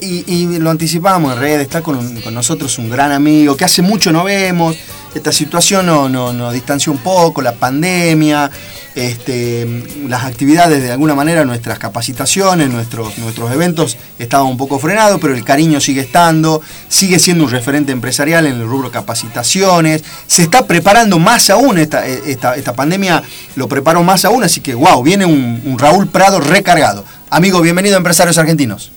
Y, lo anticipamos en redes, está con, nosotros un gran amigo que hace mucho no vemos, esta situación nos no, distanció un poco, la pandemia, este, las actividades de alguna manera, nuestras capacitaciones, nuestros, nuestros eventos estaban un poco frenados, pero el cariño sigue estando, sigue siendo un referente empresarial en el rubro capacitaciones, se está preparando más aún, esta, esta, esta pandemia lo preparó más aún, así que wow, viene un, un Raúl Prado recargado. Amigo, bienvenido a Empresarios Argentinos.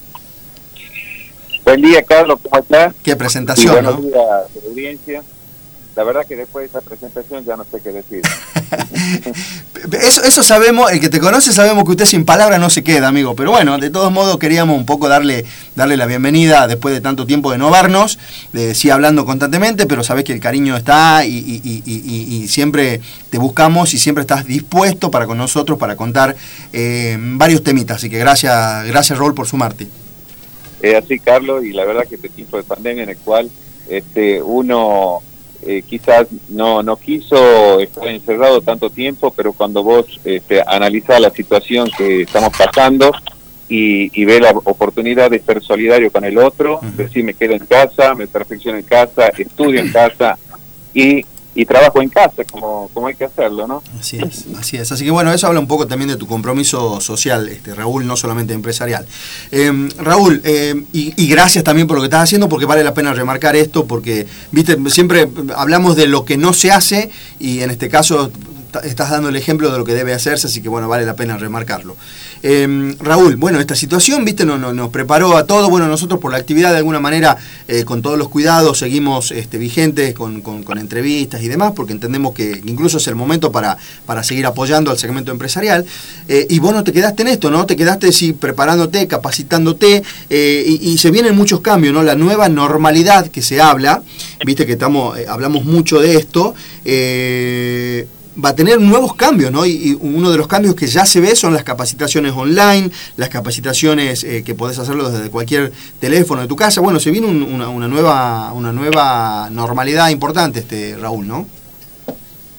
Buen día, Carlos, ¿cómo estás? Qué presentación, buenos días a la audiencia. La verdad que después de esa presentación ya no sé qué decir. eso, eso sabemos, el que te conoce sabemos que usted sin palabras no se queda, amigo. Pero bueno, de todos modos queríamos un poco darle, darle la bienvenida después de tanto tiempo de no vernos. de sí hablando constantemente, pero sabes que el cariño está y, siempre te buscamos y siempre estás dispuesto para con nosotros para contar eh, varios temitas. Así que gracias, gracias Raúl por sumarte. Es así, Carlos, y la verdad que este tipo de pandemia en el cual este, uno eh, quizás no, no quiso estar encerrado tanto tiempo, pero cuando vos este, analizás la situación que estamos pasando y, y ves la oportunidad de ser solidario con el otro, decir me quedo en casa, me perfecciono en casa, estudio en casa y y trabajo en casa, como, como hay que hacerlo, ¿no? Así es, así es. Así que bueno, eso habla un poco también de tu compromiso social, este Raúl, no solamente empresarial. Em, Raúl, em, y, gracias también por lo que estás haciendo, porque vale la pena remarcar esto, porque, viste, siempre hablamos de lo que no se hace, y en este caso estás dando el ejemplo de lo que debe hacerse, así que bueno, vale la pena remarcarlo. Em, Raúl, bueno, esta situación, viste, no, nos preparó a todo. Bueno, nosotros por la actividad de alguna manera, eh, con todos los cuidados, seguimos este, vigentes con, entrevistas y demás, porque entendemos que incluso es el momento para, para seguir apoyando al segmento empresarial. Eh, y vos no te quedaste en esto, ¿no? Te quedaste sí, preparándote, capacitándote, eh, y, se vienen muchos cambios, ¿no? La nueva normalidad que se habla, viste que estamos, hablamos mucho de esto va a tener nuevos cambios, ¿no? Y, uno de los cambios que ya se ve son las capacitaciones online, las capacitaciones eh, que podés hacerlo desde cualquier teléfono de tu casa. Bueno, se viene una, nueva, una nueva normalidad importante, este Raúl, ¿no?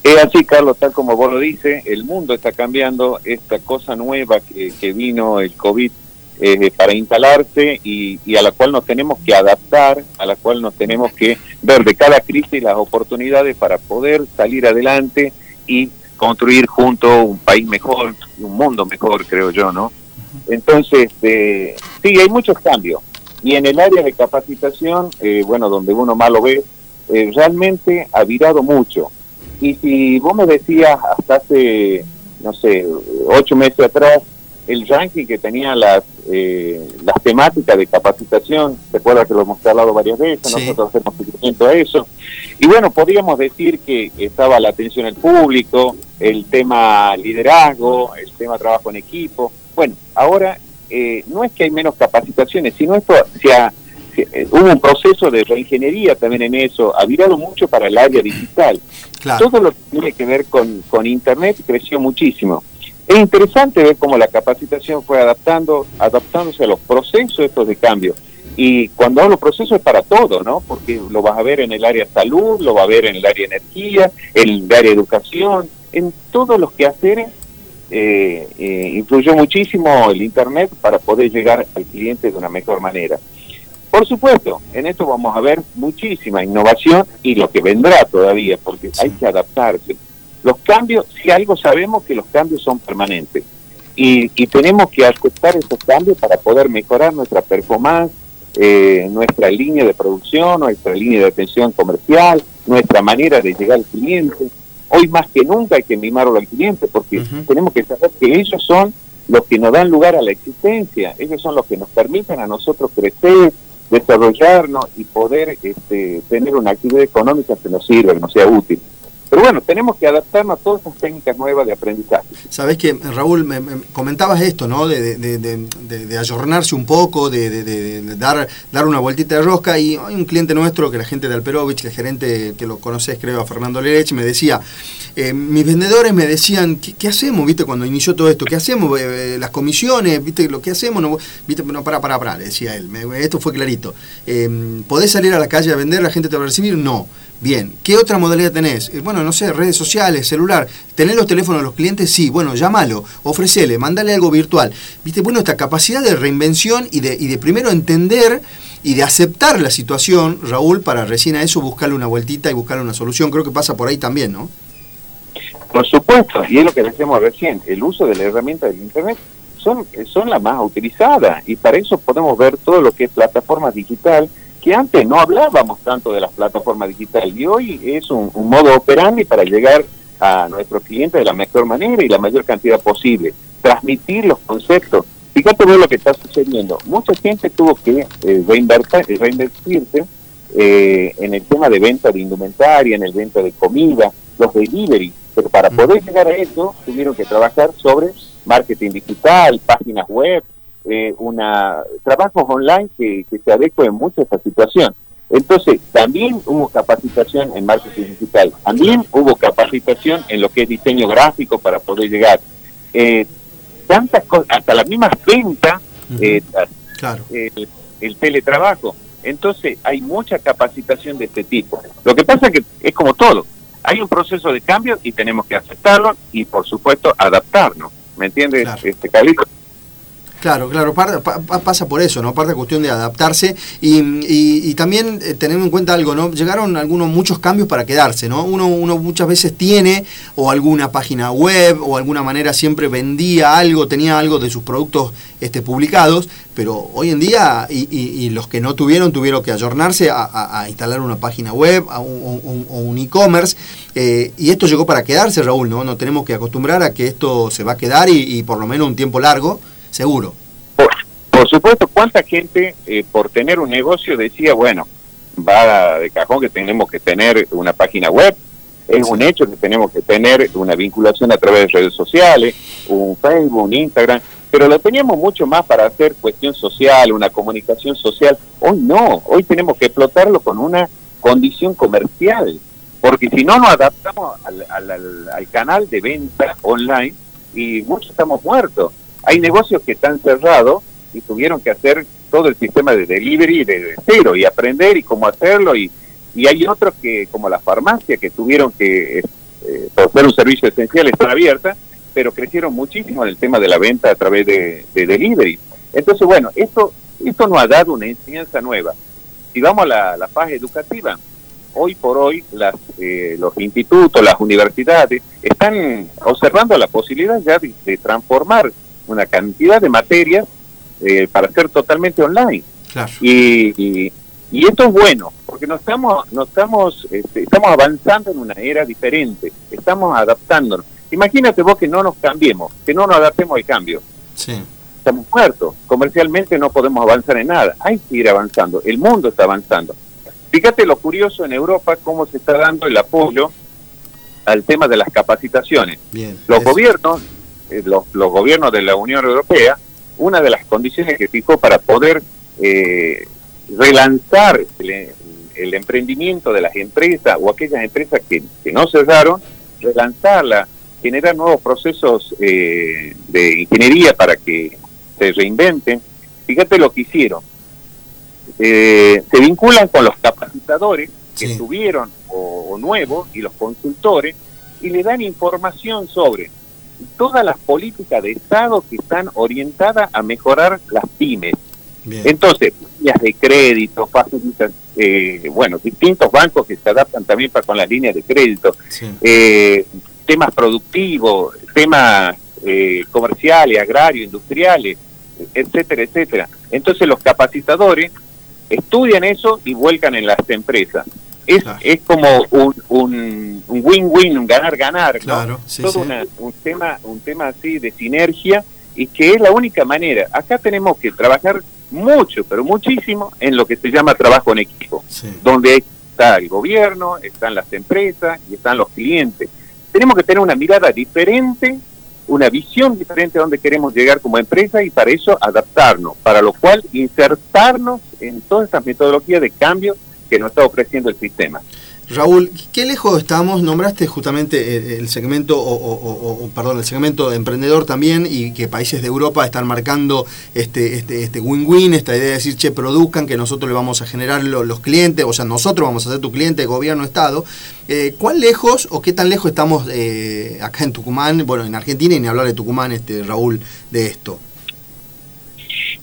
Es así, Carlos, tal como vos lo dices, el mundo está cambiando, esta cosa nueva que, vino el COVID eh, para instalarse y, y, a la cual nos tenemos que adaptar, a la cual nos tenemos que ver de cada crisis las oportunidades para poder salir adelante y construir junto un país mejor, un mundo mejor, creo yo, ¿no? Entonces, eh, sí, hay muchos cambios. Y en el área de capacitación, eh, bueno, donde uno más lo ve, eh, realmente ha virado mucho. Y si vos me decías hasta hace, no sé, ocho meses atrás, el ranking que tenía las, eh, las temáticas de capacitación, recuerda que lo hemos hablado varias veces, nosotros hacemos seguimiento a eso, y bueno, podríamos decir que estaba la atención al público, el tema liderazgo, el tema trabajo en equipo, bueno, ahora eh, no es que hay menos capacitaciones, sino esto se ha, eh, hubo un proceso de reingeniería también en eso, ha virado mucho para el área digital. Todo lo que tiene que ver con, con Internet creció muchísimo. Es interesante ver cómo la capacitación fue adaptando, adaptándose a los procesos estos de cambio. Y cuando hablo proceso es para todo, ¿no? Porque lo vas a ver en el área salud, lo vas a ver en el área energía, en el área educación, en todos los quehaceres eh, eh, influyó muchísimo el Internet para poder llegar al cliente de una mejor manera. Por supuesto, en esto vamos a ver muchísima innovación y lo que vendrá todavía, porque hay que adaptarse. Los cambios, si algo sabemos que los cambios son permanentes y, tenemos que aceptar esos cambios para poder mejorar nuestra performance, eh, nuestra línea de producción, nuestra línea de atención comercial, nuestra manera de llegar al cliente. Hoy más que nunca hay que mimarlo al cliente porque tenemos que saber que ellos son los que nos dan lugar a la existencia, ellos son los que nos permiten a nosotros crecer, desarrollarnos y poder este, tener una actividad económica que nos sirva, que nos sea útil. Pero bueno, tenemos que adaptarnos a todas esas técnicas nuevas de aprendizaje. Sabes que, Raúl, me, comentabas esto, ¿no? De, de, de, de ayornarse un poco, de, dar, dar una vueltita de rosca. Y hay un cliente nuestro, que la gente de Alperovich, el gerente que lo conoces, creo, a Fernando Lerech, me decía, eh, mis vendedores me decían, ¿qué, hacemos, viste, cuando inició todo esto? ¿Qué hacemos? Eh, eh, las comisiones, viste, lo que hacemos, no, viste, no, para, para, para, le decía él. esto fue clarito. ¿Podés salir a la calle a vender? ¿La gente te va a recibir? No. Bien, ¿qué otra modalidad tenés? Eh, bueno, no sé, redes sociales, celular. ¿Tenés los teléfonos de los clientes? Sí. bueno, llámalo, ofrecele, mandale algo virtual. Viste, bueno, esta capacidad de reinvención y de, y de primero entender y de aceptar la situación, Raúl, para recién a eso buscarle una vueltita y buscarle una solución. Creo que pasa por ahí también, ¿no? Por supuesto, y es lo que decíamos recién, el uso de la herramienta del Internet son, son las más utilizadas y para eso podemos ver todo lo que es plataforma digital, que antes no hablábamos tanto de las plataformas digitales y hoy es un, modo operandi para llegar a nuestros clientes de la mejor manera y la mayor cantidad posible, transmitir los conceptos. Fíjate lo que está sucediendo. Mucha gente tuvo que eh, reinvertirse eh, en el tema de venta de indumentaria, en el venta de comida, los delivery, pero para poder llegar a eso tuvieron que trabajar sobre marketing digital, páginas web, eh, una trabajos online que, se adecuen mucho a esta situación. Entonces, también hubo capacitación en marketing digital, también hubo capacitación en lo que es diseño gráfico para poder llegar. Eh, tantas cosas, hasta las mismas ventas, eh, claro. el teletrabajo. Entonces, hay mucha capacitación de este tipo. Lo que pasa es que es como todo, hay un proceso de cambio y tenemos que aceptarlo y, por supuesto, adaptarnos. ¿Me entiendes, este Carlito? Claro, claro, pasa por eso, ¿no? Parte cuestión de adaptarse y, también eh, tener en cuenta algo, ¿no? Llegaron algunos, muchos cambios para quedarse, ¿no? Uno, uno muchas veces tiene o alguna página web o alguna manera siempre vendía algo, tenía algo de sus productos este, publicados, pero hoy en día, y, los que no tuvieron, tuvieron que ayornarse a, instalar una página web o un, e-commerce, eh, y esto llegó para quedarse, Raúl, ¿no? Nos tenemos que acostumbrar a que esto se va a quedar y por lo menos un tiempo largo seguro. Por, supuesto, ¿cuánta gente eh, por tener un negocio decía, bueno, va de cajón que tenemos que tener una página web? Es un hecho que tenemos que tener una vinculación a través de redes sociales, un Facebook, un Instagram, pero lo teníamos mucho más para hacer cuestión social, una comunicación social. Hoy no, hoy tenemos que explotarlo con una condición comercial, porque si no nos adaptamos al, al canal de venta online y muchos estamos muertos. Hay negocios que están cerrados y tuvieron que hacer todo el sistema de delivery de, cero y aprender y cómo hacerlo y, y hay otros que como la farmacia que tuvieron que eh, ser un servicio esencial estar abierta pero crecieron muchísimo en el tema de la venta a través de, delivery. Entonces bueno esto esto nos ha dado una enseñanza nueva. Si vamos a la, la fase educativa hoy por hoy las, eh, los institutos las universidades están observando la posibilidad ya de transformar una cantidad de materias eh, para ser totalmente online. Y, y, esto es bueno, porque nos estamos, nos estamos, este, estamos avanzando en una era diferente, estamos adaptándonos. Imagínate vos que no nos cambiemos, que no nos adaptemos al cambio. Estamos muertos, comercialmente no podemos avanzar en nada, hay que ir avanzando, el mundo está avanzando. Fíjate lo curioso en Europa, cómo se está dando el apoyo al tema de las capacitaciones. los gobiernos eh, los, gobiernos de la Unión Europea, una de las condiciones que fijó para poder eh, relanzar el, emprendimiento de las empresas o aquellas empresas que, no cerraron, relanzarla, generar nuevos procesos eh, de ingeniería para que se reinventen. Fíjate lo que hicieron. se vinculan con los capacitadores que tuvieron o nuevos y los consultores y le dan información sobre todas las políticas de Estado que están orientadas a mejorar las pymes. Entonces, líneas de crédito, facilitan, eh, bueno, distintos bancos que se adaptan también para con las líneas de crédito, eh, temas productivos, temas eh, comerciales, agrarios, industriales, etcétera, etcétera. Entonces los capacitadores estudian eso y vuelcan en las empresas es, es como un win-win, un ganar-ganar, Claro, Todo un, tema, un tema así de sinergia y que es la única manera. Acá tenemos que trabajar mucho, pero muchísimo en lo que se llama trabajo en equipo, donde está el gobierno, están las empresas y están los clientes. Tenemos que tener una mirada diferente, una visión diferente a donde queremos llegar como empresa y para eso adaptarnos, para lo cual insertarnos en todas estas metodologías de cambio que nos está ofreciendo el sistema. Raúl, ¿qué lejos estamos? Nombraste justamente el, segmento, o, perdón, el segmento de emprendedor también, y que países de Europa están marcando este este este win-win, esta idea de decir, che, produzcan, que nosotros le vamos a generar los clientes, o sea, nosotros vamos a ser tu cliente, gobierno, Estado. Eh, ¿Cuán lejos o qué tan lejos estamos eh, acá en Tucumán, bueno, en Argentina, y ni hablar de Tucumán, este Raúl, de esto?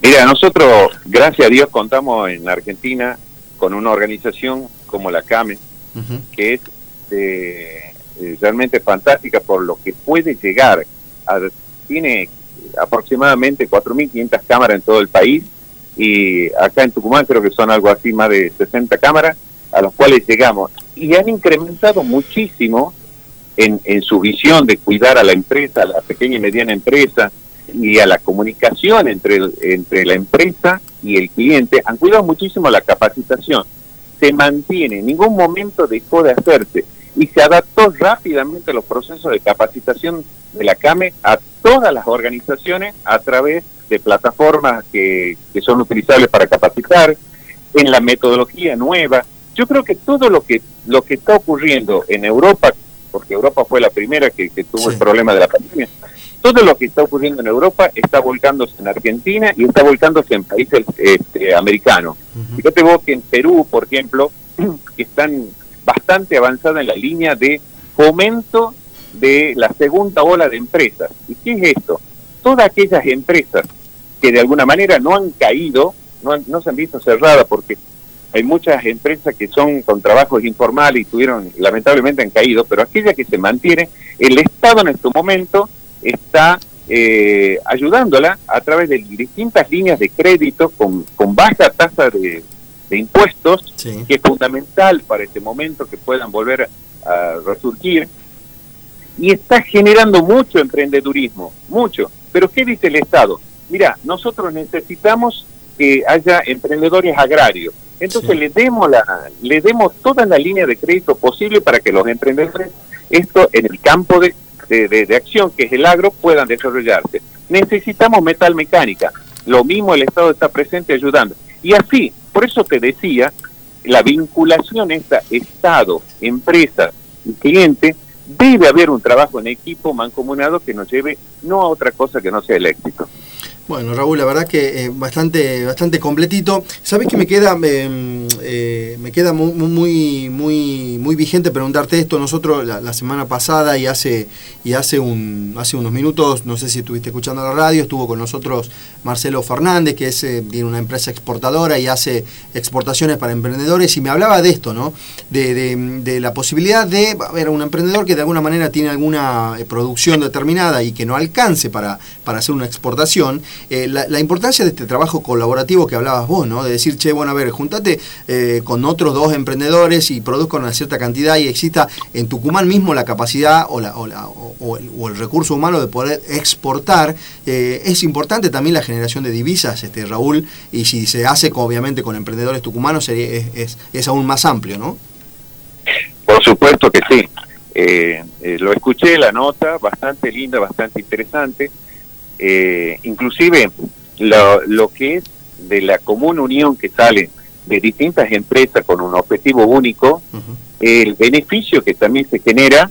Mira, nosotros, gracias a Dios, contamos en Argentina con una organización como la CAME, que es eh, eh, realmente fantástica por lo que puede llegar. A, tiene aproximadamente 4.500 cámaras en todo el país y acá en Tucumán creo que son algo así más de 60 cámaras a las cuales llegamos. Y han incrementado muchísimo en, en su visión de cuidar a la empresa, a la pequeña y mediana empresa, y a la comunicación entre, entre la empresa y el cliente, han cuidado muchísimo la capacitación. Se mantiene, en ningún momento dejó de hacerse y se adaptó rápidamente los procesos de capacitación de la CAME a todas las organizaciones a través de plataformas que, que son utilizables para capacitar, en la metodología nueva. Yo creo que todo lo que, lo que está ocurriendo en Europa, porque Europa fue la primera que, tuvo el problema de la pandemia, todo lo que está ocurriendo en Europa está volcándose en Argentina y está volcándose en países este, americanos. Fíjate vos que en Perú, por ejemplo, están bastante avanzadas en la línea de fomento de la segunda ola de empresas. ¿Y qué es esto? Todas aquellas empresas que de alguna manera no han caído, no, no se han visto cerradas porque hay muchas empresas que son con trabajos informales y tuvieron, lamentablemente han caído, pero aquellas que se mantienen, el Estado en este momento está eh, ayudándola a través de distintas líneas de crédito con, con baja tasa de, impuestos, que es fundamental para este momento que puedan volver a resurgir. Y está generando mucho emprendedurismo, mucho. Pero ¿qué dice el Estado? Mira, nosotros necesitamos que haya emprendedores agrarios. Entonces le demos la, le demos toda la línea de crédito posible para que los emprendedores, esto en el campo de de, acción, que es el agro, puedan desarrollarse. Necesitamos metal mecánica. Lo mismo el Estado está presente ayudando. Y así, por eso te decía, la vinculación esta Estado, empresa y cliente, debe haber un trabajo en equipo mancomunado que nos lleve no a otra cosa que no sea el éxito. Bueno, Raúl, la verdad que eh, bastante, bastante completito. ¿Sabes que me queda, em, eh, me queda muy, muy, muy, vigente preguntarte esto? Nosotros la, semana pasada y hace y hace un, hace unos minutos, no sé si estuviste escuchando la radio, estuvo con nosotros Marcelo Fernández, que es, eh, tiene una empresa exportadora y hace exportaciones para emprendedores y me hablaba de esto, ¿no? De, la posibilidad de ver un emprendedor que de alguna manera tiene alguna producción determinada y que no alcance para, para hacer una exportación eh, la, importancia de este trabajo colaborativo que hablabas vos, ¿no? De decir, che, bueno, a ver, juntate eh, con otros dos emprendedores y produzca una cierta cantidad y exista en Tucumán mismo la capacidad o, la, o, el, recurso humano de poder exportar. Eh, es importante también la generación de divisas, este Raúl, y si se hace obviamente con emprendedores tucumanos sería, es, es, aún más amplio, ¿no? Por supuesto que sí. lo escuché la nota, bastante linda, bastante interesante. Eh, inclusive lo, lo que es de la común unión que sale de distintas empresas con un objetivo único, el beneficio que también se genera,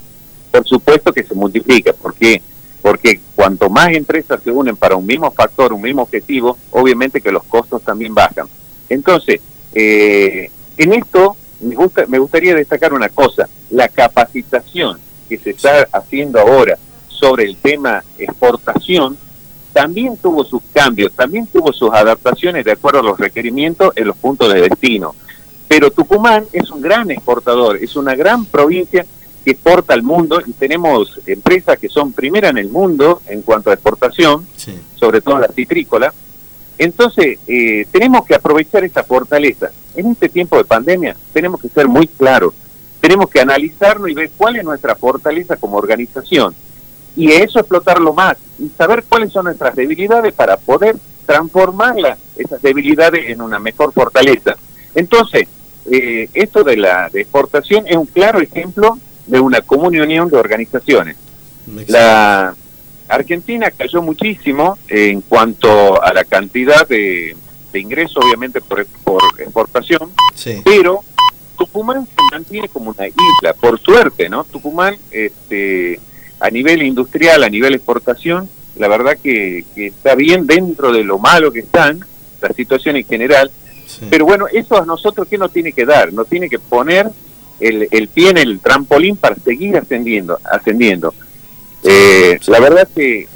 por supuesto que se multiplica. ¿Por qué? Porque cuanto más empresas se unen para un mismo factor, un mismo objetivo, obviamente que los costos también bajan. Entonces, eh, en esto me, gusta, me gustaría destacar una cosa, la capacitación que se está haciendo ahora sobre el tema exportación también tuvo sus cambios, también tuvo sus adaptaciones de acuerdo a los requerimientos en los puntos de destino. Pero Tucumán es un gran exportador, es una gran provincia que exporta al mundo y tenemos empresas que son primeras en el mundo en cuanto a exportación, sobre todo la citrícola. Entonces, eh, tenemos que aprovechar esa fortaleza. En este tiempo de pandemia tenemos que ser muy claros, tenemos que analizarlo y ver cuál es nuestra fortaleza como organización y eso explotarlo más y saber cuáles son nuestras debilidades para poder transformarlas, esas debilidades en una mejor fortaleza. Entonces, eh, esto de la exportación es un claro ejemplo de una común unión de organizaciones. La Argentina cayó muchísimo en cuanto a la cantidad de, ingresos, obviamente por, exportación, pero Tucumán se mantiene como una isla, por suerte, ¿no? Tucumán, este, a nivel industrial, a nivel exportación, la verdad que, está bien dentro de lo malo que están, la situación en general, pero bueno, eso a nosotros, ¿qué nos tiene que dar? Nos tiene que poner el, el pie en el trampolín para seguir ascendiendo. ascendiendo. Eh, la verdad que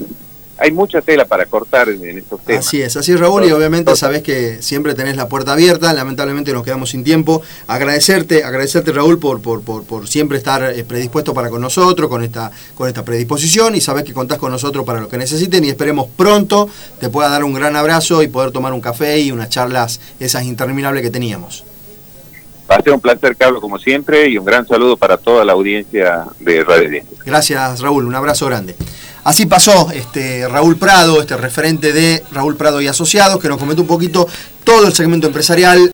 hay mucha tela para cortar en, estos temas. Así es, así es Raúl, y obviamente sabes que siempre tenés la puerta abierta, lamentablemente nos quedamos sin tiempo. Agradecerte, agradecerte Raúl por, por, por, siempre estar eh, predispuesto para con nosotros, con esta, con esta predisposición, y sabes que contás con nosotros para lo que necesiten, y esperemos pronto te pueda dar un gran abrazo y poder tomar un café y unas charlas esas interminables que teníamos. Va a ser un placer, Carlos, como siempre, y un gran saludo para toda la audiencia de Radio Gracias, Raúl, un abrazo grande. Así pasó este Raúl Prado, este referente de Raúl Prado y Asociados, que nos comentó un poquito todo el segmento empresarial.